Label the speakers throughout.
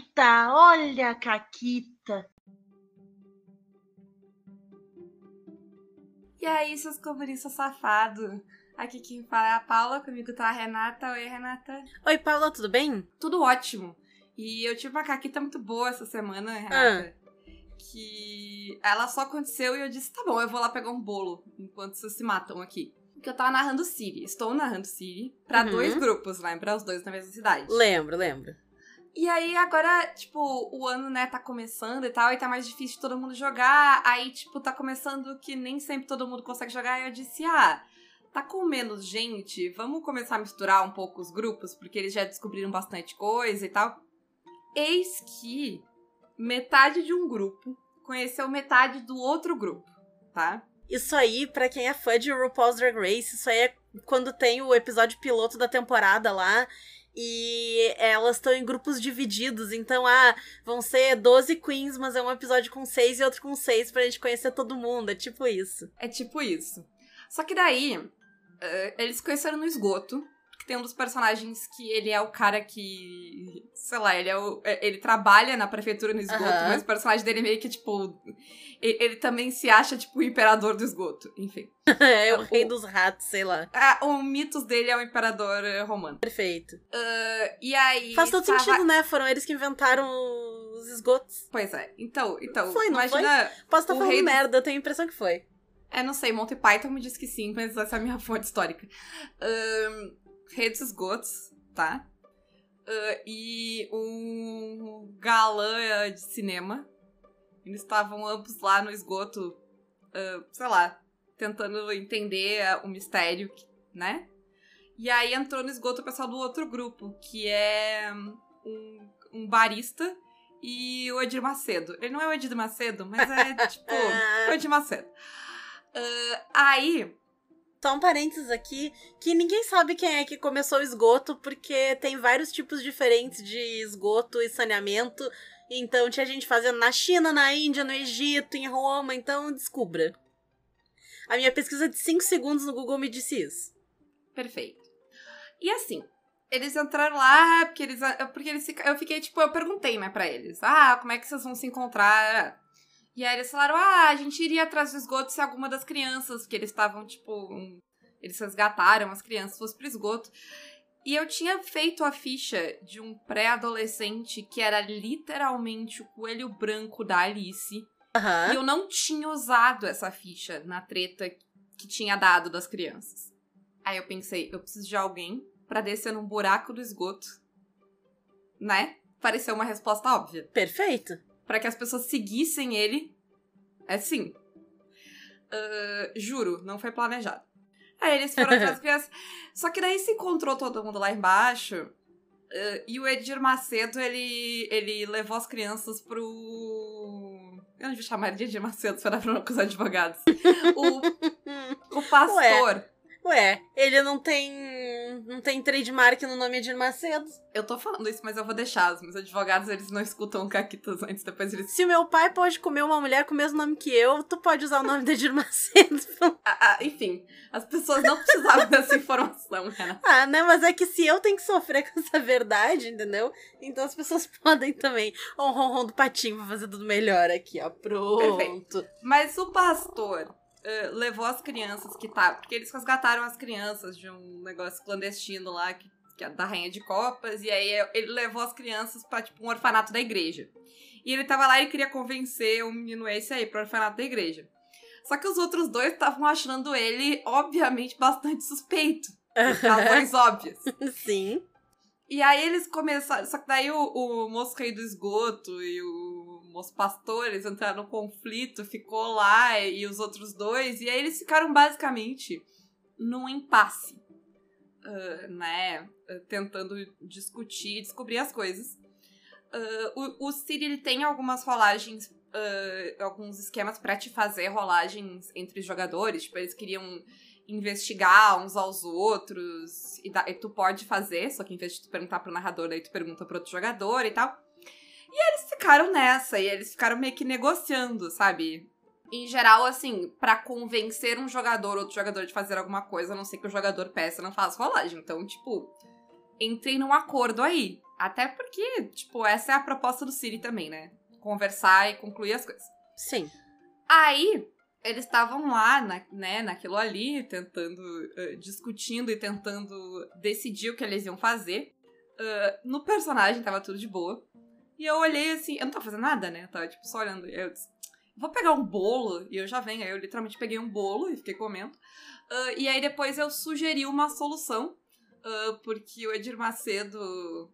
Speaker 1: Caquita, olha a Caquita.
Speaker 2: E aí, seus comunistas safados? Aqui quem fala é a Paula, comigo tá a Renata. Oi, Renata.
Speaker 3: Oi, Paula, tudo bem?
Speaker 2: Tudo ótimo. E eu tive uma caquita muito boa essa semana, Renata. Ah. Que ela só aconteceu e eu disse: tá bom, eu vou lá pegar um bolo enquanto vocês se matam aqui. Porque eu tava narrando Siri. Estou narrando Siri pra uhum. dois grupos, lembra? Os dois na mesma cidade.
Speaker 3: Lembro, lembro.
Speaker 2: E aí, agora, tipo, o ano, né, tá começando e tal, e tá mais difícil de todo mundo jogar. Aí, tipo, tá começando que nem sempre todo mundo consegue jogar. E eu disse, ah, tá com menos gente, vamos começar a misturar um pouco os grupos, porque eles já descobriram bastante coisa e tal. Eis que metade de um grupo conheceu metade do outro grupo, tá?
Speaker 3: Isso aí, para quem é fã de RuPaul's Drag Race, isso aí é quando tem o episódio piloto da temporada lá e elas estão em grupos divididos, então, ah, vão ser 12 queens, mas é um episódio com 6 e outro com 6 pra gente conhecer todo mundo, é tipo isso.
Speaker 2: É tipo isso. Só que daí, uh, eles se conheceram no esgoto, que tem um dos personagens que ele é o cara que. Sei lá, ele é o. É, ele trabalha na prefeitura no esgoto, uhum. mas o personagem dele meio que, tipo. Ele, ele, também se acha, tipo, o imperador do esgoto. Enfim.
Speaker 3: é o, o rei dos ratos, sei lá.
Speaker 2: É, o mitos dele é o imperador romano.
Speaker 3: Perfeito.
Speaker 2: Uh, e aí.
Speaker 3: Faz todo tava... sentido, né? Foram eles que inventaram os esgotos.
Speaker 2: Pois é. Então, então.
Speaker 3: Foi, não
Speaker 2: imagina.
Speaker 3: Foi? Posso estar falando merda, eu tenho a impressão que foi.
Speaker 2: É, não sei, Monty Python me diz que sim, mas essa é a minha fonte histórica. Um, redes esgotos, tá? Uh, e um galã de cinema. Eles estavam ambos lá no esgoto, uh, sei lá, tentando entender o mistério, né? E aí entrou no esgoto o pessoal do outro grupo, que é um, um barista e o Edir Macedo. Ele não é o Edir Macedo, mas é tipo o Edir Macedo. Uh, aí
Speaker 3: só um parênteses aqui, que ninguém sabe quem é que começou o esgoto, porque tem vários tipos diferentes de esgoto e saneamento. Então tinha gente fazendo na China, na Índia, no Egito, em Roma, então descubra. A minha pesquisa de 5 segundos no Google me disse isso.
Speaker 2: Perfeito. E assim, eles entraram lá porque eles. Porque eles eu fiquei, tipo, eu perguntei, né, pra eles. Ah, como é que vocês vão se encontrar? E aí eles falaram: ah, a gente iria atrás do esgoto se alguma das crianças, que eles estavam, tipo. Um, eles resgataram as crianças, fosse pro esgoto. E eu tinha feito a ficha de um pré-adolescente que era literalmente o coelho branco da Alice.
Speaker 3: Uhum.
Speaker 2: E eu não tinha usado essa ficha na treta que tinha dado das crianças. Aí eu pensei, eu preciso de alguém para descer num buraco do esgoto. Né? Pareceu uma resposta óbvia.
Speaker 3: Perfeito
Speaker 2: para que as pessoas seguissem ele. É sim. Uh, juro, não foi planejado. Aí eles foram atrás das crianças. Só que daí se encontrou todo mundo lá embaixo. Uh, e o Edir Macedo, ele, ele levou as crianças pro. Eu não vou chamar ele de Edir Macedo, para não acusar advogados. o, o pastor. Ué.
Speaker 3: Ué, ele não tem. Não tem trademark no nome de Macedo.
Speaker 2: Eu tô falando isso, mas eu vou deixar. Os meus advogados, eles não escutam caquitas antes, depois eles.
Speaker 3: Se meu pai pode comer uma mulher com o mesmo nome que eu, tu pode usar o nome de Edir Macedo.
Speaker 2: ah, ah, enfim, as pessoas não precisavam dessa informação, Renan.
Speaker 3: Ah, né? Mas é que se eu tenho que sofrer com essa verdade, entendeu? Então as pessoas podem também. Ó, o ronron do patinho pra fazer tudo melhor aqui, ó. Pronto. Perfeito.
Speaker 2: Mas o pastor uh, levou as crianças que tá. Porque eles resgataram as crianças de um negócio clandestino lá, que, que é da Rainha de Copas, e aí ele levou as crianças pra, tipo, um orfanato da igreja. E ele tava lá e queria convencer o menino esse aí pro orfanato da igreja. Só que os outros dois estavam achando ele, obviamente, bastante suspeito. Por razões óbvias.
Speaker 3: Sim.
Speaker 2: E aí eles começaram. Só que daí o, o moço rei do esgoto e o moço pastor, eles entraram no conflito, ficou lá e os outros dois. E aí eles ficaram basicamente num impasse. Uh, né? Tentando discutir, descobrir as coisas. Uh, o, o City ele tem algumas rolagens, uh, alguns esquemas para te fazer rolagens entre jogadores. Tipo, eles queriam investigar uns aos outros. E, da, e, tu pode fazer, só que em vez de tu perguntar pro narrador, daí tu pergunta pro outro jogador e tal. E eles ficaram nessa, e eles ficaram meio que negociando, sabe? Em geral, assim, para convencer um jogador ou outro jogador de fazer alguma coisa, a não ser que o jogador peça, não faz rolagem. Então, tipo, entrem num acordo aí. Até porque, tipo, essa é a proposta do Siri também, né? Conversar e concluir as coisas.
Speaker 3: Sim.
Speaker 2: Aí, eles estavam lá, na, né, naquilo ali, tentando, uh, discutindo e tentando decidir o que eles iam fazer. Uh, no personagem tava tudo de boa. E eu olhei assim, eu não tava fazendo nada, né? Eu tava, tipo, só olhando. Eu disse, vou pegar um bolo e eu já venho. Aí eu literalmente peguei um bolo e fiquei comendo. Uh, e aí depois eu sugeri uma solução. Uh, porque o Edir Macedo,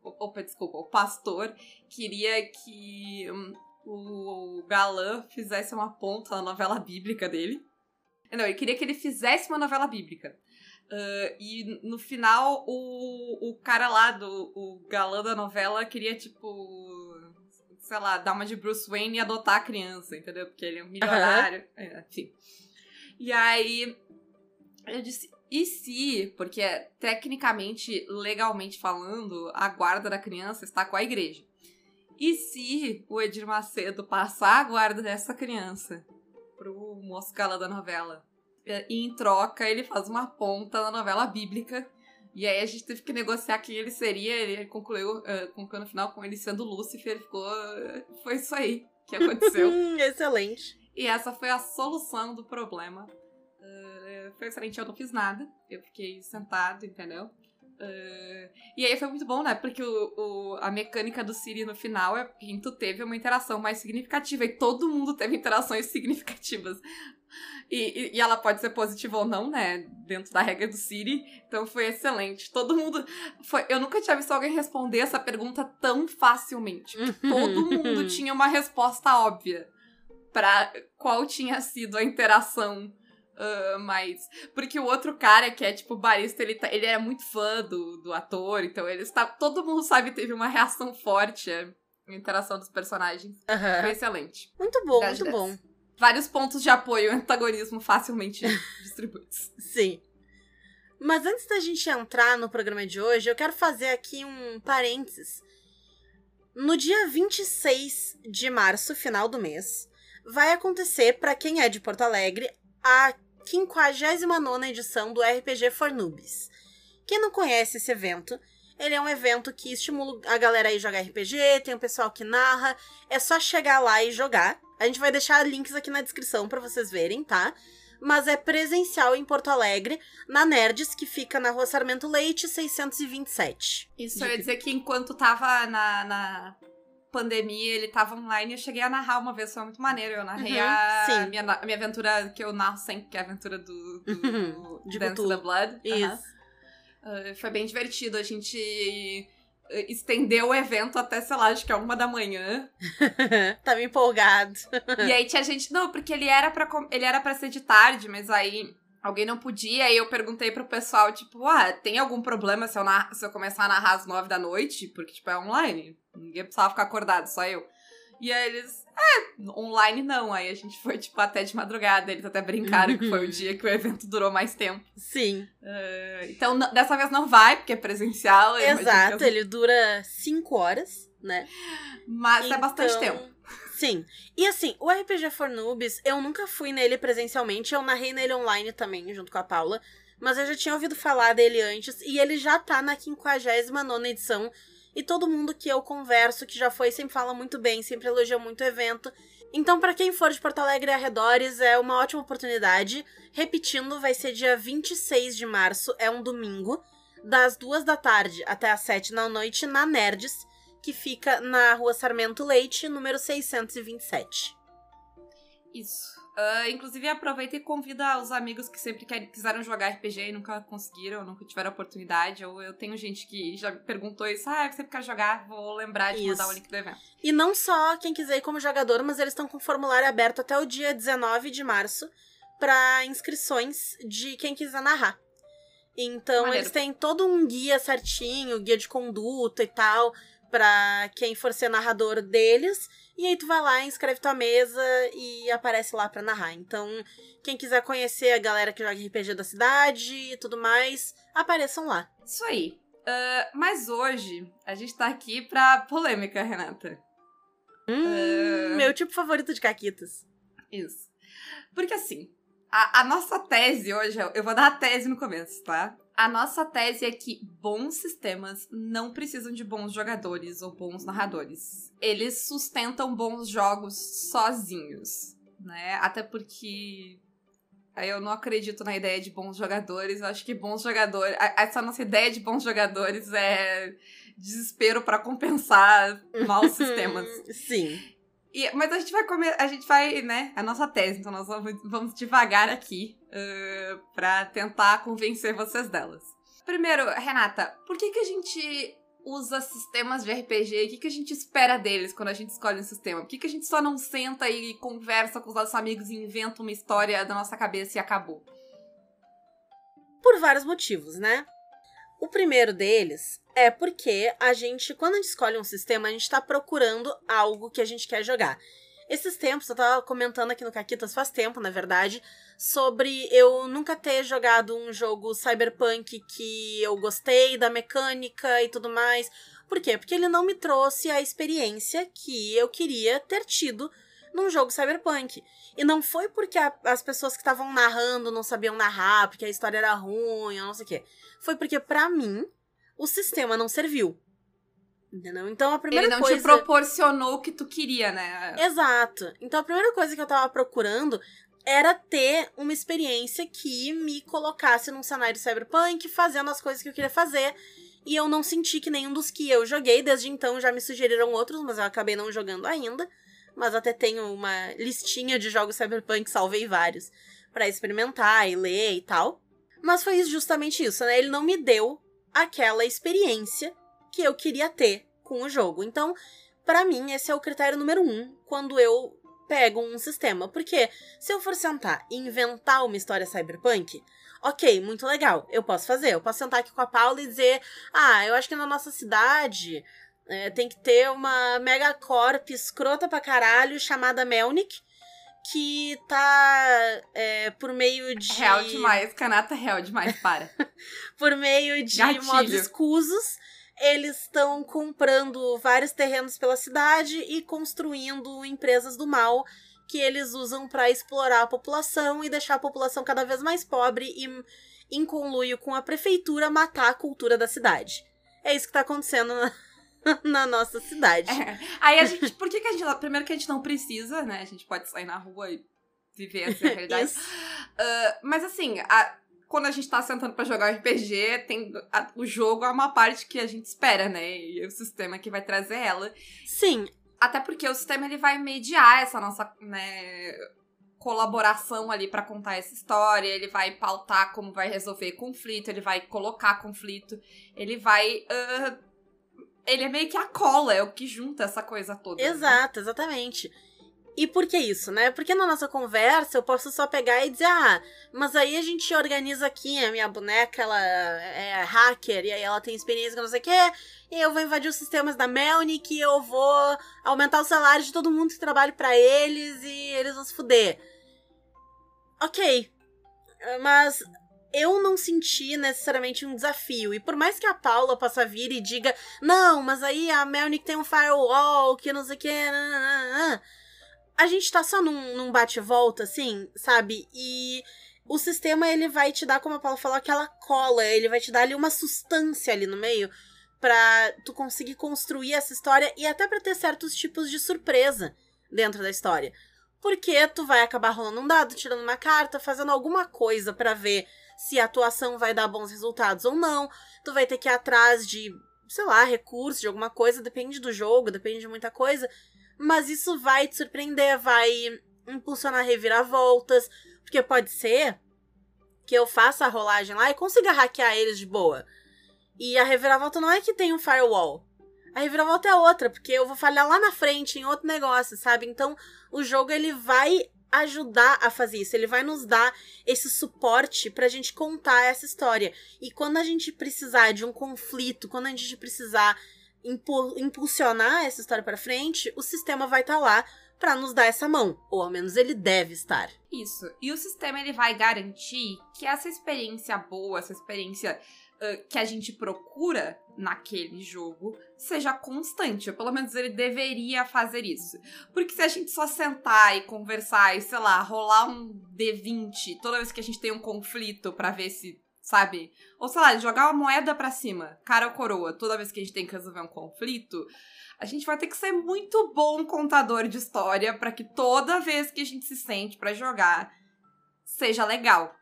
Speaker 2: opa, desculpa, o pastor, queria que um, o galã fizesse uma ponta na novela bíblica dele. Não, ele queria que ele fizesse uma novela bíblica. Uh, e no final, o, o cara lá, do, o galã da novela, queria, tipo, sei lá, dar uma de Bruce Wayne e adotar a criança, entendeu? Porque ele é um milionário. Uhum. Enfim. E aí, eu disse, e se, porque tecnicamente, legalmente falando, a guarda da criança está com a igreja. E se o Edir Macedo passar a guarda dessa criança pro moço gala da novela? E em troca ele faz uma ponta na novela bíblica. E aí a gente teve que negociar quem ele seria. Ele concluiu, uh, concluiu no final com ele sendo Lúcifer. Ficou. Uh, foi isso aí que aconteceu.
Speaker 3: Excelente.
Speaker 2: E essa foi a solução do problema. Uh, foi excelente, eu não fiz nada. Eu fiquei sentado, entendeu? Uh, e aí foi muito bom, né? Porque o, o, a mecânica do Siri no final é que tu teve uma interação mais significativa. E todo mundo teve interações significativas. E, e, e, ela pode ser positiva ou não, né? Dentro da regra do Siri. Então foi excelente. Todo mundo. Foi, eu nunca tinha visto alguém responder essa pergunta tão facilmente. Todo mundo tinha uma resposta óbvia para qual tinha sido a interação Uh, mas. Porque o outro cara, que é tipo barista, ele, tá, ele era muito fã do, do ator, então ele está. Todo mundo sabe teve uma reação forte à interação dos personagens.
Speaker 3: Uhum.
Speaker 2: Foi excelente.
Speaker 3: Muito bom, muito bom.
Speaker 2: Vários pontos de apoio e antagonismo facilmente distribuídos.
Speaker 3: Sim. Mas antes da gente entrar no programa de hoje, eu quero fazer aqui um parênteses. No dia 26 de março, final do mês, vai acontecer, para quem é de Porto Alegre, a 59 edição do RPG for Noobs. Quem não conhece esse evento, ele é um evento que estimula a galera a jogar RPG, tem o pessoal que narra, é só chegar lá e jogar. A gente vai deixar links aqui na descrição para vocês verem, tá? Mas é presencial em Porto Alegre, na Nerds, que fica na rua Sarmento Leite, 627.
Speaker 2: Isso, ia dizer que enquanto tava na, na pandemia, ele tava online, eu cheguei a narrar uma vez, foi muito maneiro. Eu narrei uhum, a, minha, minha aventura que eu narro sempre, que é a aventura do, do uhum, Dance the Blood.
Speaker 3: Isso.
Speaker 2: Uhum. Uh, foi bem divertido. A gente uh, estendeu o evento até, sei lá, acho que é uma da manhã.
Speaker 3: Tava empolgado.
Speaker 2: e aí tinha gente. Não, porque ele era para ele era para ser de tarde, mas aí alguém não podia, e eu perguntei pro pessoal, tipo, ah, tem algum problema se eu, se eu começar a narrar às nove da noite? Porque, tipo, é online. Ninguém precisava ficar acordado, só eu. E aí eles, é, online não. Aí a gente foi, tipo, até de madrugada. Eles até brincaram que foi o dia que o evento durou mais tempo.
Speaker 3: Sim.
Speaker 2: Uh, então, dessa vez não vai, porque é presencial.
Speaker 3: Exato, ele dura cinco horas, né?
Speaker 2: Mas então... é bastante então, tempo.
Speaker 3: Sim. E assim, o RPG for Noobs, eu nunca fui nele presencialmente, eu narrei nele online também, junto com a Paula. Mas eu já tinha ouvido falar dele antes, e ele já tá na 59 edição. E todo mundo que eu converso, que já foi, sempre fala muito bem, sempre elogia muito o evento. Então, para quem for de Porto Alegre e arredores, é uma ótima oportunidade. Repetindo, vai ser dia 26 de março, é um domingo, das duas da tarde até as sete da noite, na Nerds que fica na rua Sarmento Leite, número 627.
Speaker 2: Isso. Uh, inclusive, aproveita e convida os amigos que sempre quer, quiseram jogar RPG e nunca conseguiram, nunca tiveram oportunidade. Ou eu tenho gente que já perguntou isso, ah, você quer jogar? Vou lembrar de isso. mandar o link do evento.
Speaker 3: E não só quem quiser ir como jogador, mas eles estão com o formulário aberto até o dia 19 de março para inscrições de quem quiser narrar. Então, Maneiro. eles têm todo um guia certinho, guia de conduta e tal pra quem for ser narrador deles. E aí tu vai lá, inscreve tua mesa e aparece lá pra narrar. Então, quem quiser conhecer a galera que joga RPG da cidade e tudo mais, apareçam lá.
Speaker 2: Isso aí. Uh, mas hoje a gente tá aqui pra polêmica, Renata.
Speaker 3: Hum, uh... Meu tipo favorito de caquitas.
Speaker 2: Isso. Porque assim, A, a nossa tese hoje, eu vou dar a tese no começo, tá? A nossa tese é que bons sistemas não precisam de bons jogadores ou bons narradores. Eles sustentam bons jogos sozinhos, né? Até porque eu não acredito na ideia de bons jogadores. Eu acho que bons jogadores. Essa nossa ideia de bons jogadores é desespero para compensar maus sistemas.
Speaker 3: Sim.
Speaker 2: E, mas a gente vai comer, a gente vai, né? A nossa tese, então nós vamos, vamos devagar aqui uh, para tentar convencer vocês delas. Primeiro, Renata, por que que a gente usa sistemas de RPG? O que, que a gente espera deles quando a gente escolhe um sistema? Por que, que a gente só não senta e conversa com os nossos amigos e inventa uma história da nossa cabeça e acabou?
Speaker 3: Por vários motivos, né? O primeiro deles é porque a gente, quando a gente escolhe um sistema, a gente está procurando algo que a gente quer jogar. Esses tempos, eu tava comentando aqui no Caquitas faz tempo, na verdade, sobre eu nunca ter jogado um jogo cyberpunk que eu gostei da mecânica e tudo mais. Por quê? Porque ele não me trouxe a experiência que eu queria ter tido num jogo cyberpunk. E não foi porque a, as pessoas que estavam narrando não sabiam narrar, porque a história era ruim, ou não sei o quê. Foi porque, para mim, o sistema não serviu. Entendeu? Então a primeira
Speaker 2: coisa. Ele não
Speaker 3: coisa...
Speaker 2: te proporcionou o que tu queria, né?
Speaker 3: Exato. Então a primeira coisa que eu tava procurando era ter uma experiência que me colocasse num cenário cyberpunk, fazendo as coisas que eu queria fazer. E eu não senti que nenhum dos que eu joguei, desde então já me sugeriram outros, mas eu acabei não jogando ainda. Mas até tenho uma listinha de jogos cyberpunk, salvei vários, para experimentar e ler e tal. Mas foi justamente isso, né? Ele não me deu aquela experiência que eu queria ter com o jogo. Então, para mim, esse é o critério número um quando eu pego um sistema. Porque se eu for sentar e inventar uma história cyberpunk, ok, muito legal, eu posso fazer. Eu posso sentar aqui com a Paula e dizer: ah, eu acho que na nossa cidade é, tem que ter uma megacorp escrota pra caralho chamada Melnick. Que tá é, por meio de.
Speaker 2: Real demais, canata real demais, para.
Speaker 3: por meio de Gatilho. modos escusos eles estão comprando vários terrenos pela cidade e construindo empresas do mal que eles usam para explorar a população e deixar a população cada vez mais pobre e, em conluio com a prefeitura, matar a cultura da cidade. É isso que tá acontecendo na, na nossa cidade. É.
Speaker 2: Aí a gente. Por que, que a gente. Primeiro que a gente não precisa, né? A gente pode sair na rua e viver essa realidade. uh, mas assim, a, quando a gente tá sentando para jogar RPG, tem a, o jogo é uma parte que a gente espera, né? E o sistema que vai trazer ela.
Speaker 3: Sim.
Speaker 2: Até porque o sistema ele vai mediar essa nossa, né, colaboração ali para contar essa história, ele vai pautar como vai resolver conflito, ele vai colocar conflito, ele vai uh, ele é meio que a cola, é o que junta essa coisa toda.
Speaker 3: Né? Exato, né? exatamente. E por que isso, né? Porque na nossa conversa eu posso só pegar e dizer, ah, mas aí a gente organiza aqui, a minha boneca, ela é hacker, e aí ela tem experiência com não sei o quê, e eu vou invadir os sistemas da Melnick, e eu vou aumentar o salário de todo mundo que trabalha para eles, e eles vão se fuder. Ok. Mas eu não senti necessariamente um desafio. E por mais que a Paula possa vir e diga, não, mas aí a Melnick tem um firewall, que não sei o que, a gente tá só num, num bate-volta, assim, sabe? E o sistema, ele vai te dar, como a Paula falou, aquela cola, ele vai te dar ali uma substância ali no meio pra tu conseguir construir essa história e até para ter certos tipos de surpresa dentro da história. Porque tu vai acabar rolando um dado, tirando uma carta, fazendo alguma coisa para ver se a atuação vai dar bons resultados ou não. Tu vai ter que ir atrás de, sei lá, recursos, de alguma coisa, depende do jogo, depende de muita coisa. Mas isso vai te surpreender, vai impulsionar reviravoltas, porque pode ser que eu faça a rolagem lá e consiga hackear eles de boa. E a reviravolta não é que tem um firewall. A reviravolta é outra, porque eu vou falhar lá na frente em outro negócio, sabe? Então, o jogo ele vai ajudar a fazer isso, ele vai nos dar esse suporte pra gente contar essa história. E quando a gente precisar de um conflito, quando a gente precisar impulsionar essa história para frente, o sistema vai estar tá lá para nos dar essa mão, ou ao menos ele deve estar.
Speaker 2: Isso. E o sistema ele vai garantir que essa experiência boa, essa experiência que a gente procura naquele jogo seja constante. Ou pelo menos ele deveria fazer isso. Porque se a gente só sentar e conversar e, sei lá, rolar um D20 toda vez que a gente tem um conflito para ver se. Sabe? Ou sei lá, jogar uma moeda pra cima, cara ou coroa, toda vez que a gente tem que resolver um conflito, a gente vai ter que ser muito bom contador de história para que toda vez que a gente se sente para jogar seja legal.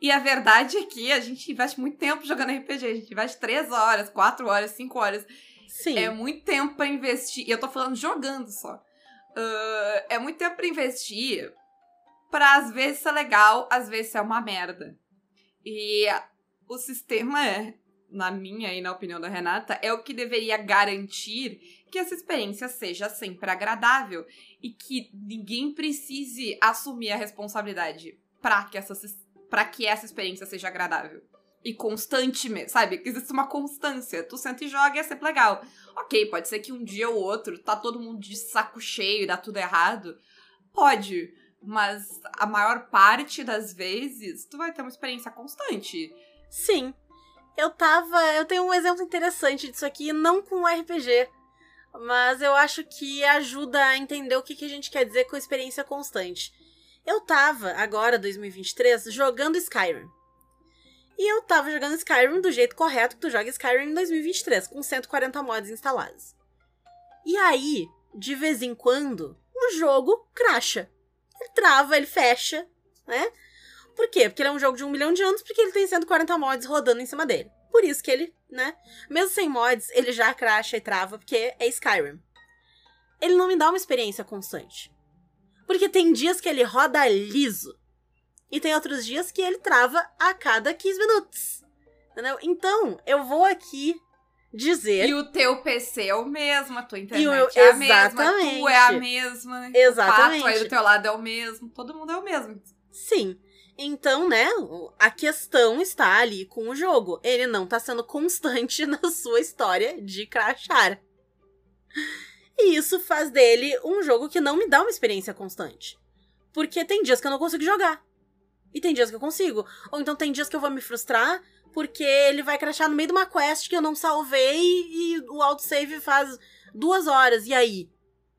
Speaker 2: E a verdade é que a gente investe muito tempo jogando RPG. A gente investe 3 horas, 4 horas, 5 horas.
Speaker 3: Sim.
Speaker 2: É muito tempo pra investir. E eu tô falando jogando só. Uh, é muito tempo pra investir pra às vezes ser legal, às vezes ser uma merda. E o sistema é, na minha e na opinião da Renata, é o que deveria garantir que essa experiência seja sempre agradável e que ninguém precise assumir a responsabilidade para que essa para que essa experiência seja agradável. E constante, sabe? Que existe uma constância. Tu senta e joga e é sempre legal. Ok, pode ser que um dia ou outro tá todo mundo de saco cheio e dá tudo errado. Pode. Mas a maior parte das vezes, tu vai ter uma experiência constante.
Speaker 3: Sim. Eu tava. Eu tenho um exemplo interessante disso aqui, não com RPG. Mas eu acho que ajuda a entender o que, que a gente quer dizer com experiência constante. Eu tava, agora, 2023, jogando Skyrim. E eu tava jogando Skyrim do jeito correto que tu joga Skyrim em 2023, com 140 mods instalados. E aí, de vez em quando, o jogo cracha. Ele trava, ele fecha, né? Por quê? Porque ele é um jogo de um milhão de anos, porque ele tem 140 mods rodando em cima dele. Por isso que ele, né? Mesmo sem mods, ele já cracha e trava, porque é Skyrim. Ele não me dá uma experiência constante. Porque tem dias que ele roda liso. E tem outros dias que ele trava a cada 15 minutos. Entendeu? Então, eu vou aqui dizer.
Speaker 2: E o teu PC é o mesmo, a tua internet eu, é a mesma, tu é a mesma.
Speaker 3: Exatamente.
Speaker 2: O pato aí do teu lado é o mesmo, todo mundo é o mesmo.
Speaker 3: Sim. Então, né, a questão está ali com o jogo. Ele não está sendo constante na sua história de crachar. E isso faz dele um jogo que não me dá uma experiência constante. Porque tem dias que eu não consigo jogar. E tem dias que eu consigo. Ou então tem dias que eu vou me frustrar porque ele vai crashar no meio de uma quest que eu não salvei e o autosave faz duas horas. E aí?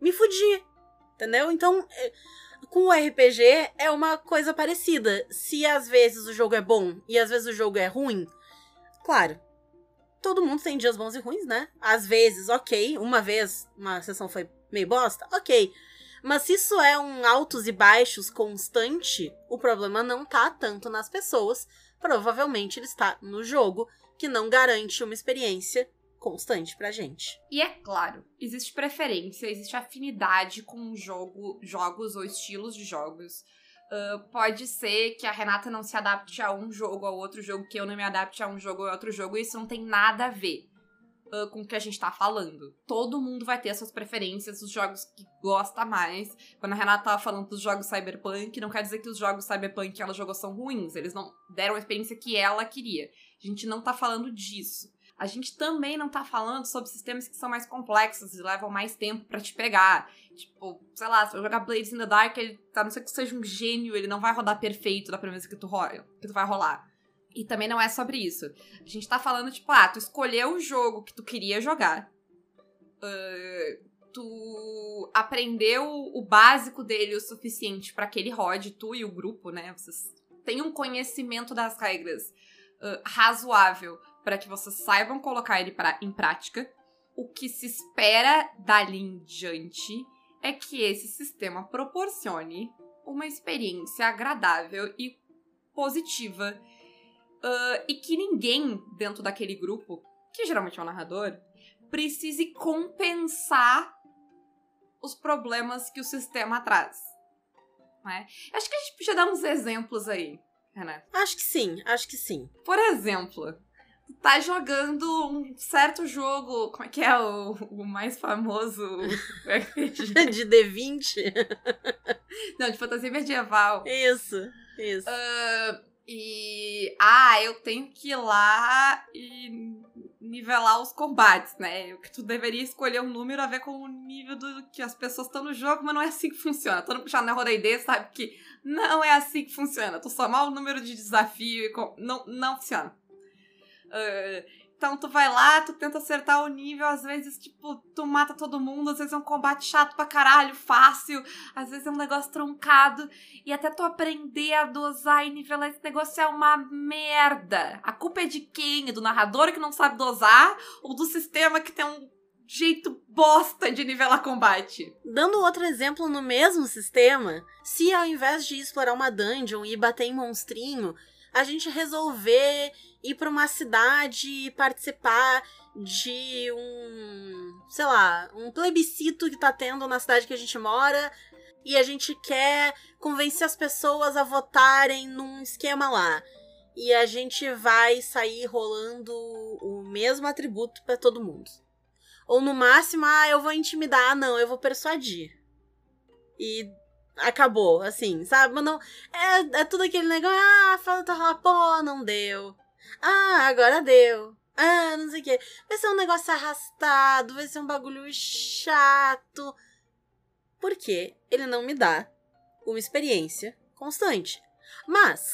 Speaker 3: Me fudi. Entendeu? Então, é, com o RPG é uma coisa parecida. Se às vezes o jogo é bom e às vezes o jogo é ruim, claro, todo mundo tem dias bons e ruins, né? Às vezes, ok. Uma vez uma sessão foi meio bosta, ok. Mas se isso é um altos e baixos constante, o problema não tá tanto nas pessoas. Provavelmente ele está no jogo, que não garante uma experiência constante pra gente.
Speaker 2: E é claro, existe preferência, existe afinidade com jogo, jogos ou estilos de jogos. Uh, pode ser que a Renata não se adapte a um jogo ou outro jogo, que eu não me adapte a um jogo ou outro jogo, e isso não tem nada a ver uh, com o que a gente tá falando. Todo mundo vai ter as suas preferências, os jogos que gosta mais. Quando a Renata tava falando dos jogos cyberpunk, não quer dizer que os jogos cyberpunk que ela jogou são ruins, eles não deram a experiência que ela queria. A gente não tá falando disso a gente também não tá falando sobre sistemas que são mais complexos e levam mais tempo para te pegar. Tipo, sei lá, se eu jogar Blades in the Dark, ele, a não ser que seja um gênio, ele não vai rodar perfeito da primeira vez que tu, rola, que tu vai rolar. E também não é sobre isso. A gente tá falando, tipo, ah, tu escolheu o jogo que tu queria jogar. Uh, tu aprendeu o básico dele o suficiente para que ele rode, tu e o grupo, né? Vocês têm um conhecimento das regras uh, razoável para que vocês saibam colocar ele pra, em prática. O que se espera dali em diante é que esse sistema proporcione uma experiência agradável e positiva. Uh, e que ninguém dentro daquele grupo, que geralmente é o narrador, precise compensar os problemas que o sistema traz. Né? Acho que a gente podia dar uns exemplos aí, Renato.
Speaker 3: Acho que sim, acho que sim.
Speaker 2: Por exemplo, tá jogando um certo jogo. Como é que é o, o mais famoso
Speaker 3: de D20?
Speaker 2: Não, de fantasia medieval.
Speaker 3: Isso, isso.
Speaker 2: Uh, e. Ah, eu tenho que ir lá e nivelar os combates, né? Que tu deveria escolher um número a ver com o nível do que as pessoas estão no jogo, mas não é assim que funciona. Todo mundo já na D sabe que não é assim que funciona. Tu somar o número de desafio e. Com... Não, não funciona. Uh, então tu vai lá, tu tenta acertar o nível, às vezes, tipo, tu mata todo mundo, às vezes é um combate chato pra caralho, fácil, às vezes é um negócio truncado, e até tu aprender a dosar e nivelar esse negócio é uma merda. A culpa é de quem? É do narrador que não sabe dosar, ou do sistema que tem um jeito bosta de nivelar combate.
Speaker 3: Dando outro exemplo no mesmo sistema, se ao invés de explorar uma dungeon e bater em monstrinho, a gente resolver ir para uma cidade e participar de um, sei lá, um plebiscito que tá tendo na cidade que a gente mora e a gente quer convencer as pessoas a votarem num esquema lá. E a gente vai sair rolando o mesmo atributo para todo mundo. Ou no máximo, ah, eu vou intimidar, não, eu vou persuadir. E acabou, assim, sabe? Mas não. É, é tudo aquele negócio, ah, falta rolar, pô, não deu. Ah, agora deu. Ah, não sei o quê. Vai ser um negócio arrastado, vai ser um bagulho chato. Porque ele não me dá uma experiência constante. Mas,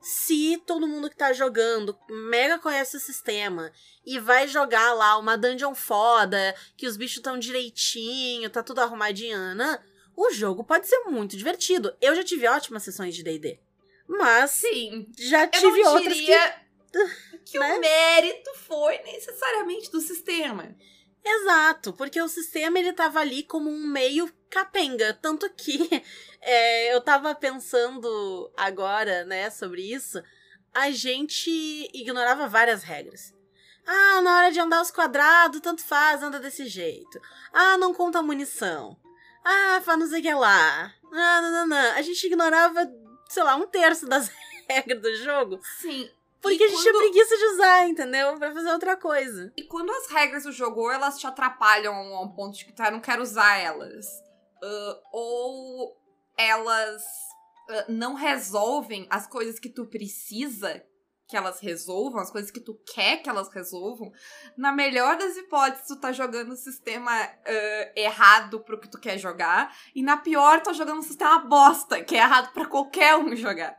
Speaker 3: se todo mundo que tá jogando mega conhece o sistema e vai jogar lá uma dungeon foda, que os bichos estão direitinho, tá tudo arrumadinho, né? o jogo pode ser muito divertido. Eu já tive ótimas sessões de D&D. Mas
Speaker 2: sim,
Speaker 3: já tive outras
Speaker 2: que que né? o mérito foi necessariamente do sistema.
Speaker 3: Exato, porque o sistema ele tava ali como um meio capenga, tanto que é, eu tava pensando agora, né, sobre isso, a gente ignorava várias regras. Ah, na hora de andar os quadrados, tanto faz, anda desse jeito. Ah, não conta munição. Ah, faz não sei o que lá. Ah, não, não, não. A gente ignorava, sei lá, um terço das regras do jogo.
Speaker 2: Sim.
Speaker 3: Porque e a gente quando... tinha preguiça de usar, entendeu? Pra fazer outra coisa.
Speaker 2: E quando as regras do jogo, elas te atrapalham a um ponto de que tu não quer usar elas. Uh, ou elas uh, não resolvem as coisas que tu precisa que elas resolvam, as coisas que tu quer que elas resolvam, na melhor das hipóteses, tu tá jogando o sistema uh, errado pro que tu quer jogar, e na pior, tu tá jogando um sistema bosta, que é errado para qualquer um jogar.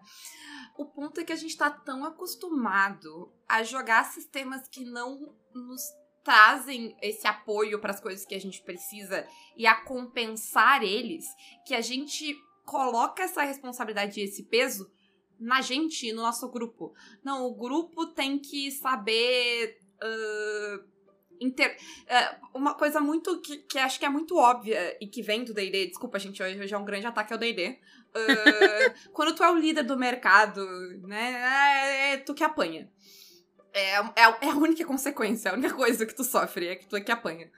Speaker 2: O ponto é que a gente tá tão acostumado a jogar sistemas que não nos trazem esse apoio para as coisas que a gente precisa e a compensar eles, que a gente coloca essa responsabilidade e esse peso na gente, no nosso grupo. Não, o grupo tem que saber. Uh, Inter... Uh, uma coisa muito que, que acho que é muito óbvia e que vem do D&D, desculpa gente, hoje, hoje é um grande ataque ao D&D. Uh, quando tu é o líder do mercado, né, é, é tu que apanha. É, é, é, a única consequência, a única coisa que tu sofre é que tu é que apanha.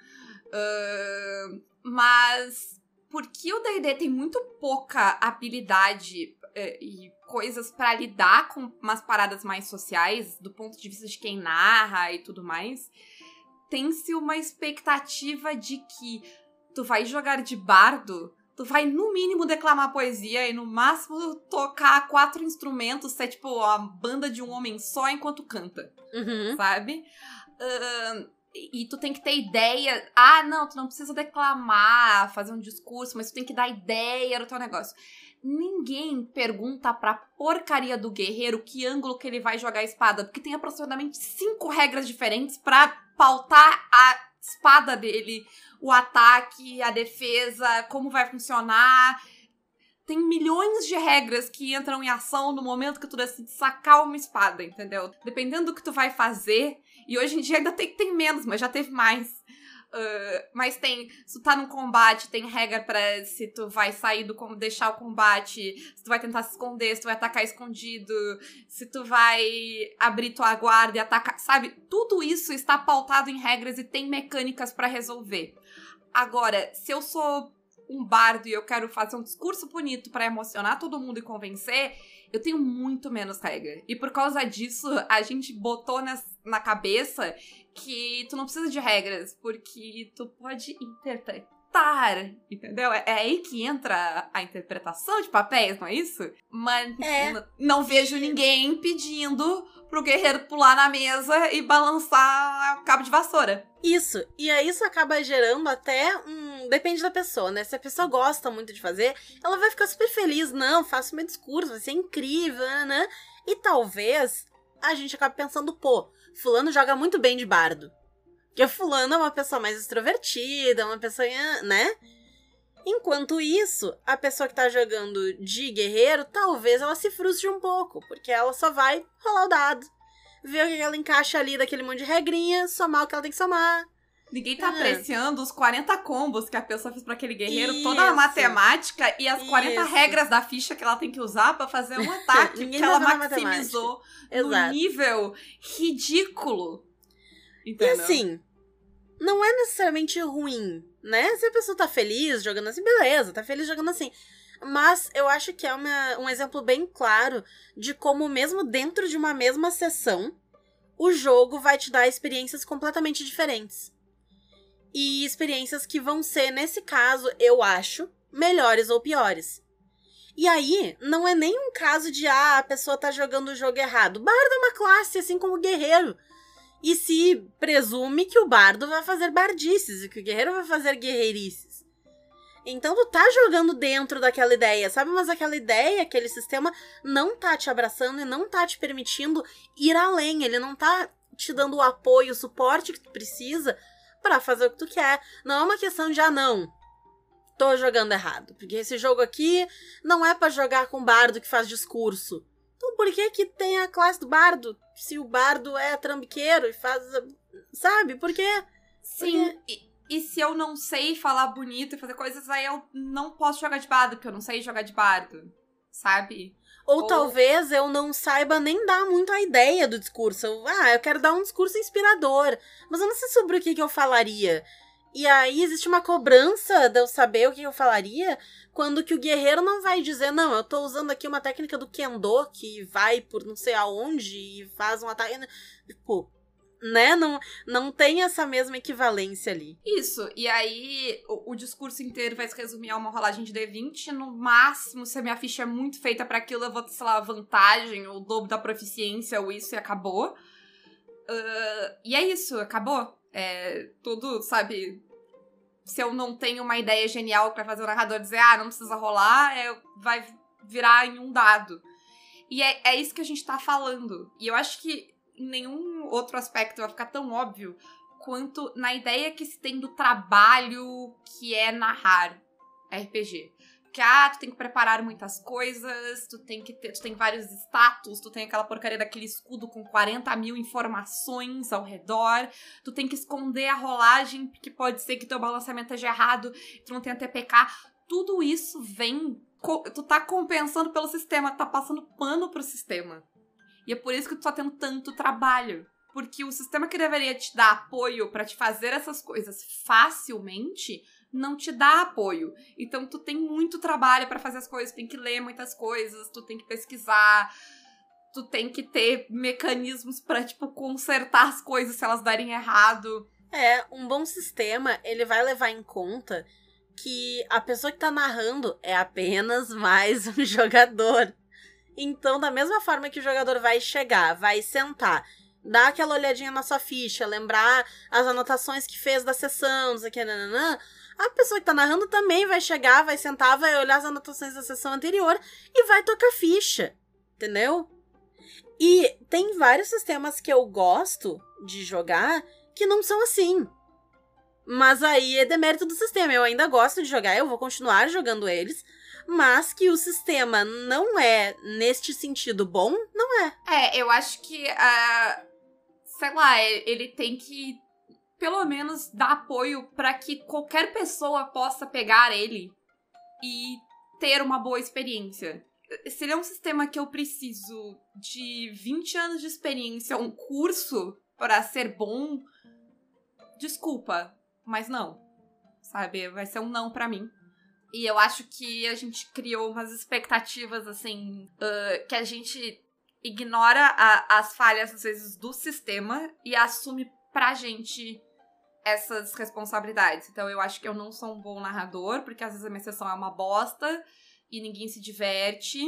Speaker 2: Uh, mas porque o D&D tem muito pouca habilidade é, e coisas para lidar com umas paradas mais sociais, do ponto de vista de quem narra e tudo mais, tem-se uma expectativa de que tu vai jogar de bardo, tu vai no mínimo declamar poesia e no máximo tocar quatro instrumentos, ser tipo a banda de um homem só enquanto canta,
Speaker 3: uhum.
Speaker 2: sabe? Uh, e tu tem que ter ideia. Ah, não, tu não precisa declamar, fazer um discurso, mas tu tem que dar ideia do teu negócio ninguém pergunta pra porcaria do guerreiro que ângulo que ele vai jogar a espada, porque tem aproximadamente cinco regras diferentes para pautar a espada dele, o ataque, a defesa, como vai funcionar. Tem milhões de regras que entram em ação no momento que tu decide sacar uma espada, entendeu? Dependendo do que tu vai fazer, e hoje em dia ainda tem, tem menos, mas já teve mais. Uh, mas tem, se tu tá num combate, tem regra para se tu vai sair do deixar o combate, se tu vai tentar se esconder, se tu vai atacar escondido, se tu vai abrir tua guarda e atacar, sabe? Tudo isso está pautado em regras e tem mecânicas para resolver. Agora, se eu sou um bardo e eu quero fazer um discurso bonito para emocionar todo mundo e convencer, eu tenho muito menos regra. E por causa disso, a gente botou nas, na cabeça que tu não precisa de regras, porque tu pode interpretar, entendeu? É, é aí que entra a interpretação de papéis, não é isso? Mas
Speaker 3: é.
Speaker 2: não vejo ninguém pedindo pro guerreiro pular na mesa e balançar cabo de vassoura.
Speaker 3: Isso. E aí isso acaba gerando até um. Depende da pessoa, né? Se a pessoa gosta muito de fazer, ela vai ficar super feliz. Não, faço meu discurso, vai ser incrível, né? E talvez a gente acabe pensando, pô, fulano joga muito bem de bardo. Porque fulano é uma pessoa mais extrovertida, uma pessoa, né? Enquanto isso, a pessoa que tá jogando de guerreiro, talvez ela se frustre um pouco, porque ela só vai rolar o dado, ver o que ela encaixa ali daquele monte de regrinha, somar o que ela tem que somar.
Speaker 2: Ninguém tá
Speaker 3: É.
Speaker 2: apreciando os 40 combos que a pessoa fez pra aquele guerreiro,
Speaker 3: Isso.
Speaker 2: toda a matemática e as 40
Speaker 3: Isso.
Speaker 2: regras da ficha que ela tem que usar pra fazer um ataque que ela maximizou no nível ridículo.
Speaker 3: E
Speaker 2: Entendeu?
Speaker 3: assim, não é necessariamente ruim, né? Se a pessoa tá feliz jogando assim, beleza, tá feliz jogando assim. Mas eu acho que é uma- um exemplo bem claro de como, mesmo dentro de uma mesma sessão, o jogo vai te dar experiências completamente diferentes. E experiências que vão ser, nesse caso, eu acho, melhores ou piores. E aí, não é nem um caso de, ah, a pessoa tá jogando o jogo errado. Bardo é uma classe, assim como guerreiro. E se presume que o bardo vai fazer bardices e que o guerreiro vai fazer guerreirices. Então tu tá jogando dentro daquela ideia, sabe? Mas aquela ideia, aquele sistema não tá te abraçando e não tá te permitindo ir além. Ele não tá te dando o apoio, o suporte que tu precisa pra fazer o que tu quer. Não é uma questão de, ah, não, tô jogando errado. Porque esse jogo aqui não é pra jogar com bardo que faz discurso. Então por que que tem a classe do bardo? Se o bardo é trambiqueiro e faz. Sabe? Por quê?
Speaker 2: Sim. E, e se eu não sei falar bonito e fazer coisas, aí eu não posso jogar de bardo, porque eu não sei jogar de bardo. Sabe?
Speaker 3: Ou,
Speaker 2: Ou-
Speaker 3: talvez eu não saiba nem dar muito a ideia do discurso. Eu, ah, eu quero dar um discurso inspirador, mas eu não sei sobre o que, que eu falaria. E aí existe uma cobrança de eu saber o que eu falaria, quando que o guerreiro não vai dizer, não, eu tô usando aqui uma técnica do Kendo que vai por não sei aonde e faz um ataque. Tipo, né? Não, não tem essa mesma equivalência ali.
Speaker 2: Isso. E aí o, o discurso inteiro vai se resumir a uma rolagem de D20. No máximo, se a minha ficha é muito feita pra aquilo, eu vou ter, sei lá, vantagem, ou o dobro da proficiência, ou isso e acabou. Ah, e é isso, acabou. É, tudo, sabe. Se eu não tenho uma ideia genial pra fazer o narrador dizer, ah, não precisa rolar, é, vai virar em um dado. E é, é isso que a gente tá falando. E eu acho que em nenhum outro aspecto vai ficar tão óbvio quanto na ideia que se tem do trabalho que é narrar RPG. Porque, ah, tu tem que preparar muitas coisas, tu tem que ter, tu tem vários status, tu tem aquela porcaria daquele escudo com 40 mil informações ao redor, tu tem que esconder a rolagem, porque pode ser que teu balanceamento esteja errado, tu não tenha TPK. Tudo isso vem. Tu tá compensando pelo sistema, tá passando pano pro sistema. E é por isso que tu tá tendo tanto trabalho. Porque o sistema que deveria te dar apoio pra te fazer essas coisas facilmente não te dá apoio. Então tu tem muito trabalho pra fazer as coisas, tem que ler muitas coisas, tu tem que pesquisar, tu tem que ter mecanismos pra tipo consertar as coisas se elas darem errado.
Speaker 3: É, um bom sistema, ele vai levar em conta que a pessoa que tá narrando é apenas mais um jogador. Então, da mesma forma que o jogador vai chegar, vai sentar, dar aquela olhadinha na sua ficha, lembrar as anotações que fez da sessão, não sei o que, nananã, a pessoa que tá narrando também vai chegar, vai sentar, vai olhar as anotações da sessão anterior e vai tocar ficha. Entendeu? E tem vários sistemas que eu gosto de jogar que não são assim. Mas aí é demérito do sistema. Eu ainda gosto de jogar, eu vou continuar jogando eles. Mas que o sistema não é, neste sentido, bom, não é.
Speaker 2: É, eu acho que, ah, sei lá, ele tem que pelo menos dar apoio pra que qualquer pessoa possa pegar ele e ter uma boa experiência. Se ele é um sistema que eu preciso de 20 anos de experiência, um curso pra ser bom, desculpa, mas não. Sabe? Vai ser um não pra mim. E eu acho que a gente criou umas expectativas, assim, ah, que a gente ignora a- as falhas, às vezes, do sistema e assume pra gente essas responsabilidades. Então eu acho que eu não sou um bom narrador, porque às vezes a minha sessão é uma bosta e ninguém se diverte.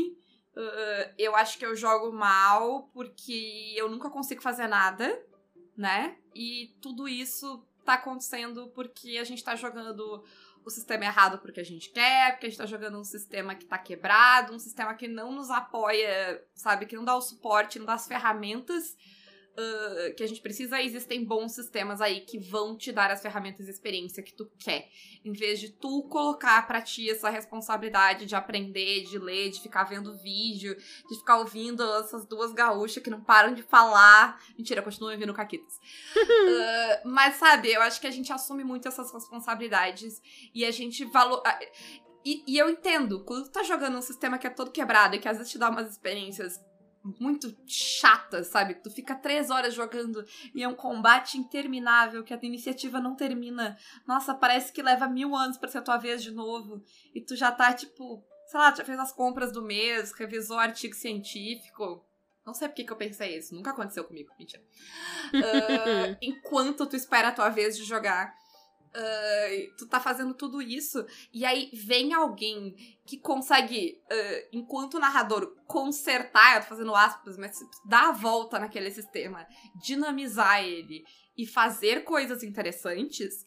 Speaker 2: Uh, eu acho que eu jogo mal porque eu nunca consigo fazer nada, né? E tudo isso tá acontecendo porque a gente tá jogando o sistema errado porque a gente quer, porque a gente tá jogando um sistema que tá quebrado, um sistema que não nos apoia, sabe? Que não dá o suporte, não dá as ferramentas uh, que a gente precisa, existem bons sistemas aí que vão te dar as ferramentas e experiência que tu quer. Em vez de tu colocar para ti essa responsabilidade de aprender, de ler, de ficar vendo vídeo, de ficar ouvindo essas duas gaúchas que não param de falar. Mentira, continuam ouvindo caquitas. uh, mas sabe, eu acho que a gente assume muito essas responsabilidades e a gente valor. E, e, eu entendo, quando tu tá jogando um sistema que é todo quebrado e que às vezes te dá umas experiências muito chata, sabe? Tu fica três horas jogando e é um combate interminável que a iniciativa não termina. Nossa, parece que leva mil anos para ser a tua vez de novo. E tu já tá, tipo, sei lá, já fez as compras do mês, revisou artigo científico. Não sei por que, que eu pensei isso, nunca aconteceu comigo, mentira. uh, enquanto tu espera a tua vez de jogar. Uh, tu tá fazendo tudo isso, e aí vem alguém que consegue, uh, enquanto narrador, consertar, eu tô fazendo aspas, mas dar a volta naquele sistema, dinamizar ele e fazer coisas interessantes,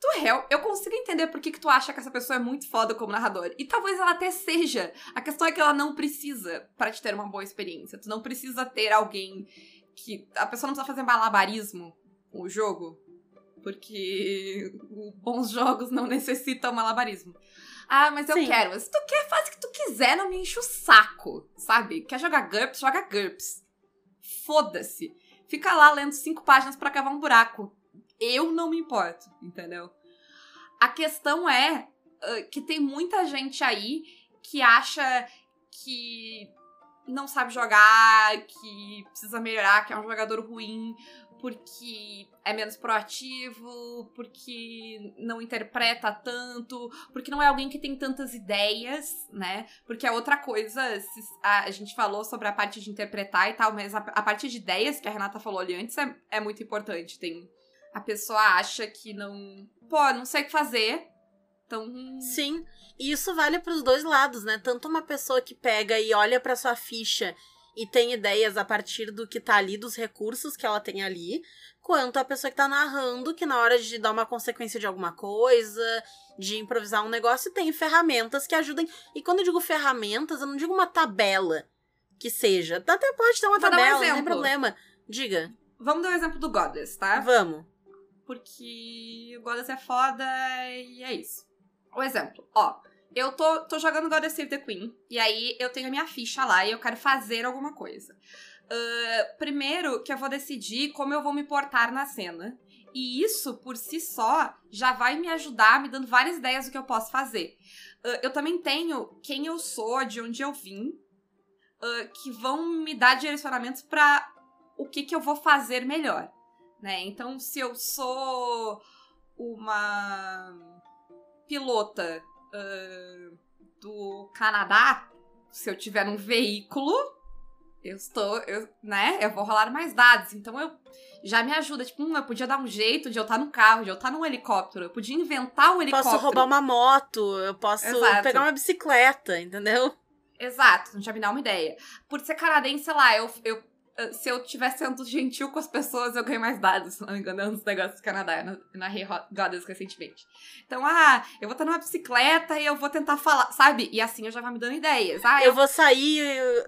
Speaker 2: tu real, eu consigo entender por que, que tu acha que essa pessoa é muito foda como narrador. E talvez ela até seja. A questão é que ela não precisa para te ter uma boa experiência. Tu não precisa ter alguém que. A pessoa não precisa fazer malabarismo com o jogo porque bons jogos não necessitam malabarismo. Ah, mas eu Sim. quero. Se tu quer, faz o que tu quiser, não me enche o saco, sabe? Quer jogar GURPS? Joga GURPS. Foda-se. Fica lá lendo cinco páginas para cavar um buraco. Eu não me importo, entendeu? A questão é uh, que tem muita gente aí que acha que não sabe jogar, que precisa melhorar, que é um jogador ruim, porque é menos proativo, porque não interpreta tanto, porque não é alguém que tem tantas ideias, né? Porque é outra coisa, a, gente falou sobre a parte de interpretar e tal, mas a, a parte de ideias que a Renata falou ali antes é, é muito importante. Tem a pessoa acha que não, pô, não sei o que fazer, então.
Speaker 3: Sim, e isso vale para os dois lados, né? Tanto uma pessoa que pega e olha para sua ficha e tem ideias a partir do que tá ali, dos recursos que ela tem ali, quanto a pessoa que tá narrando, que na hora de dar uma consequência de alguma coisa, de improvisar um negócio, tem ferramentas que ajudem. E quando eu digo ferramentas, eu não digo uma tabela que seja. Até pode ter uma Vou tabela, um não tem problema. Diga.
Speaker 2: Vamos dar o um exemplo do Goddess, tá?
Speaker 3: Vamos.
Speaker 2: Porque o Goddess é foda e é isso. O exemplo, ó eu tô, tô jogando God Save the Queen, e aí eu tenho a minha ficha lá e eu quero fazer alguma coisa. Uh, primeiro que eu vou decidir como eu vou me portar na cena. E isso, por si só, já vai me ajudar, me dando várias ideias do que eu posso fazer. Uh, eu também tenho quem eu sou, de onde eu vim, uh, que vão me dar direcionamentos para o que, que eu vou fazer melhor. Né? Então, se eu sou uma pilota uh, do Canadá, se eu tiver um veículo, eu estou, eu, né? Eu vou rolar mais dados. Então eu já me ajuda. Tipo, hum, eu podia dar um jeito de eu estar no carro, de eu estar num helicóptero. Eu podia inventar um helicóptero.
Speaker 3: Posso roubar uma moto, eu posso Exato. pegar uma bicicleta, entendeu?
Speaker 2: Exato, já me dá uma ideia. Por ser canadense, sei lá, eu, eu se eu tivesse sendo gentil com as pessoas, eu ganhei mais dados, se não me engano, nos negócios do Canadá. Eu narrei Goddess recentemente. Então, ah, eu vou estar numa bicicleta e eu vou tentar falar, sabe? E assim eu já vou me dando ideias. Ah,
Speaker 3: eu, eu vou sair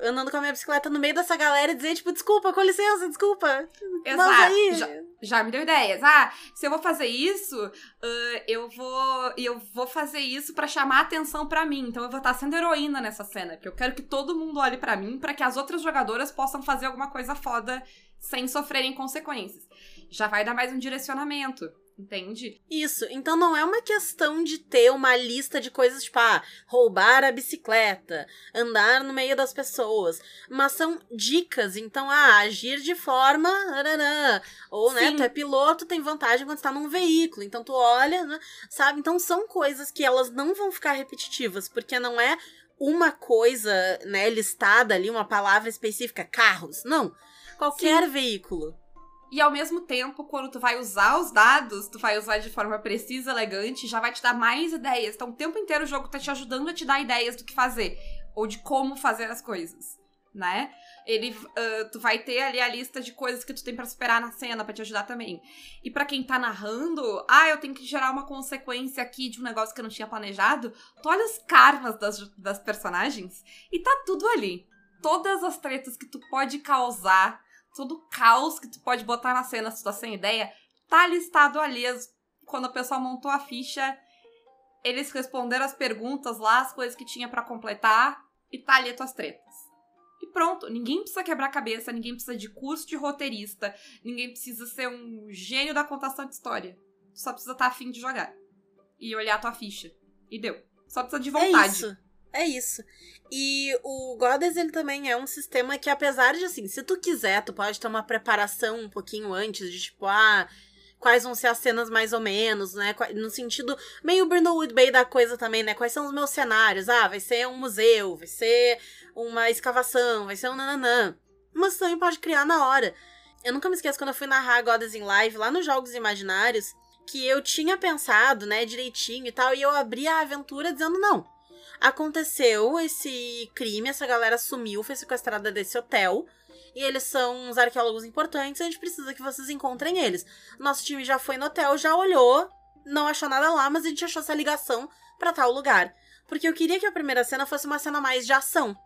Speaker 3: andando com a minha bicicleta no meio dessa galera e dizer, tipo, desculpa, com licença, desculpa.
Speaker 2: Exato. Já, já, me deu ideias. Ah, se eu vou fazer isso, uh, eu vou eu vou fazer isso para chamar atenção para mim. Então eu vou estar sendo heroína nessa cena, porque eu quero que todo mundo olhe para mim para que as outras jogadoras possam fazer alguma coisa foda sem sofrerem consequências. Já vai dar mais um direcionamento. Entende?
Speaker 3: Isso. Então não é uma questão de ter uma lista de coisas tipo, ah, roubar a bicicleta, andar no meio das pessoas. Mas são dicas. Então, ah, agir de forma. Ou, né, Sim. né, tu é piloto, tem vantagem quando está num veículo. Então tu olha, né, sabe? Então são coisas que elas não vão ficar repetitivas, porque não é uma coisa, né, listada ali, uma palavra específica, carros. Não. Qualquer Sim. veículo.
Speaker 2: E ao mesmo tempo, quando tu vai usar os dados, tu vai usar de forma precisa, elegante, já vai te dar mais ideias. Então, o tempo inteiro o jogo tá te ajudando a te dar ideias do que fazer. Ou de como fazer as coisas, né? ele uh, tu vai ter ali a lista de coisas que tu tem para superar na cena para te ajudar também. E para quem tá narrando, ah, eu tenho que gerar uma consequência aqui de um negócio que eu não tinha planejado. Tu olha os karmas das, das personagens e tá tudo ali. Todas as tretas que tu pode causar todo caos que tu pode botar na cena se tu tá sem ideia, tá listado ali. Quando a pessoa montou a ficha, eles responderam as perguntas lá, as coisas que tinha para completar, e tá ali as tuas tretas. E pronto, ninguém precisa quebrar cabeça, ninguém precisa de curso de roteirista, ninguém precisa ser um gênio da contação de história. Tu só precisa estar tá afim de jogar. E olhar a tua ficha. E deu. Só precisa de vontade.
Speaker 3: É isso. É isso. E o Goddess, ele também é um sistema que, apesar de, assim, se tu quiser, tu pode ter uma preparação um pouquinho antes, de tipo, ah, quais vão ser as cenas mais ou menos, né? No sentido meio Brindlewood Bay da coisa também, né? Quais são os meus cenários? Ah, vai ser um museu, vai ser uma escavação, vai ser um nananã. Mas também pode criar na hora. Eu nunca me esqueço quando eu fui narrar Goddess in Live lá nos Jogos Imaginários, que eu tinha pensado, né, direitinho e tal, e eu abri a aventura dizendo não. Aconteceu esse crime, essa galera sumiu, foi sequestrada desse hotel e eles são uns arqueólogos importantes, a gente precisa que vocês encontrem eles. Nosso time já foi no hotel, já olhou, não achou nada lá, mas a gente achou essa ligação para tal lugar. Porque eu queria que a primeira cena fosse uma cena mais de ação.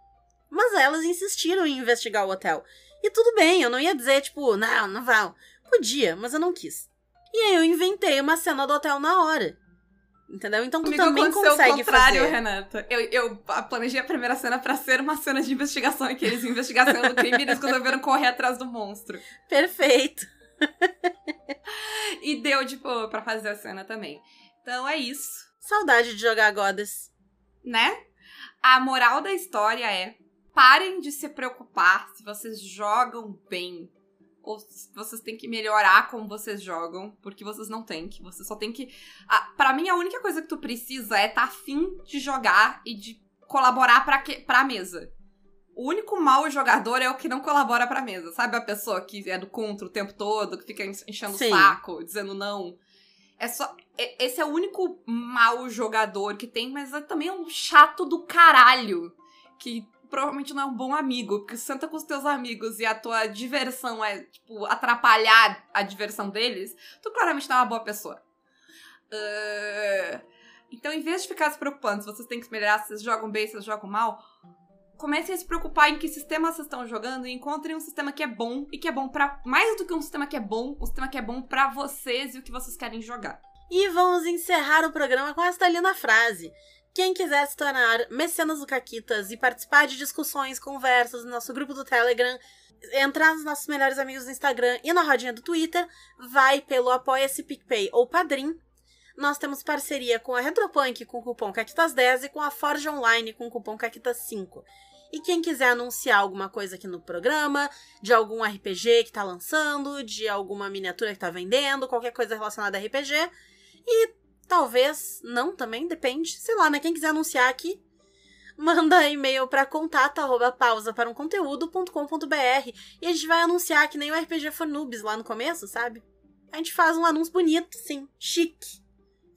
Speaker 3: Mas elas insistiram em investigar o hotel. E tudo bem, eu não ia dizer, tipo, não, não vão. Podia, mas eu não quis. E aí eu inventei uma cena do hotel na hora. Entendeu? Então tu
Speaker 2: Comigo
Speaker 3: também consegue
Speaker 2: o contrário,
Speaker 3: fazer.
Speaker 2: Renata. Eu, eu planejei a primeira cena pra ser uma cena de investigação, e que eles investigação do crime e eles resolveram correr atrás do monstro.
Speaker 3: Perfeito.
Speaker 2: e deu, tipo, pra fazer a cena também. Então é isso.
Speaker 3: Saudade de jogar Goddess.
Speaker 2: Né? A moral da história é: parem de se preocupar se vocês jogam bem ou vocês têm que melhorar como vocês jogam, porque vocês não têm que, você só tem que... Ah, para mim, a única coisa que tu precisa é estar tá afim de jogar e de colaborar pra, que, pra mesa. O único mau jogador é o que não colabora pra mesa, sabe? A pessoa que é do contra o tempo todo, que fica enchendo Sim. o saco, dizendo não. É só. Esse é o único mau jogador que tem, mas é também um chato do caralho. Que provavelmente não é um bom amigo, porque se senta com os teus amigos e a tua diversão é, tipo, atrapalhar a diversão deles, tu claramente não é uma boa pessoa. Uh... Então, em vez de ficar se preocupando se vocês têm que melhorar, se vocês jogam bem, se vocês jogam mal, comecem a se preocupar em que sistema vocês estão jogando e encontrem um sistema que é bom e que é bom para mais do que um sistema que é bom, um sistema que é bom para vocês e o que vocês querem jogar.
Speaker 3: E vamos encerrar o programa com esta linda frase. Quem quiser se tornar mecenas do Caquitas e participar de discussões, conversas no nosso grupo do Telegram, entrar nos nossos melhores amigos do Instagram e na rodinha do Twitter, vai pelo Apoia-se PicPay ou Padrim. Nós temos parceria com a Retropunk com o cupom Caquitas10 e com a Forge Online com o cupom Caquitas5. E quem quiser anunciar alguma coisa aqui no programa, de algum RPG que está lançando, de alguma miniatura que está vendendo, qualquer coisa relacionada a RPG, e Talvez não também, depende. Sei lá, né? Quem quiser anunciar aqui, manda e-mail para contato pausa para um conteúdo.com.br e a gente vai anunciar que nem o RPG for Noobs lá no começo, sabe? A gente faz um anúncio bonito, sim, chique.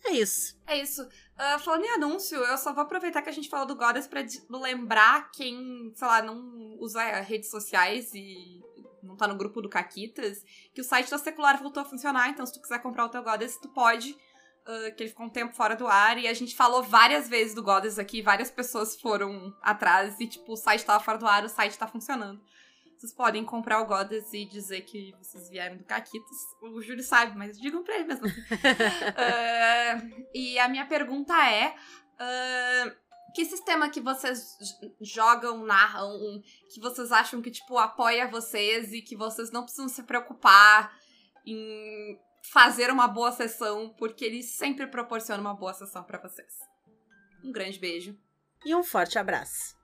Speaker 3: É isso.
Speaker 2: É isso. Uh, falando em anúncio, eu só vou aproveitar que a gente falou do Goddess pra lembrar quem, sei lá, não usa redes sociais e não tá no grupo do Caquitas, que o site da Secular voltou a funcionar, então se tu quiser comprar o teu Goddess, tu pode uh, que ele ficou um tempo fora do ar e a gente falou várias vezes do Goddess aqui, várias pessoas foram atrás e, tipo, o site tava fora do ar, o site tá funcionando. Vocês podem comprar o Goddess e dizer que vocês vieram do Caquitas. O Júlio sabe, mas digam pra ele mesmo. uh, e a minha pergunta é. Uh, que sistema que vocês jogam, narram, que vocês acham que, tipo, apoia vocês e que vocês não precisam se preocupar em fazer uma boa sessão, porque ele sempre proporciona uma boa sessão para vocês. Um grande beijo.
Speaker 3: E um forte abraço.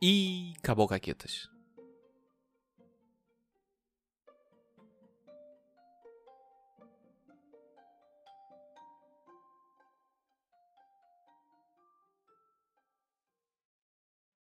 Speaker 4: E acabou, Caquetas.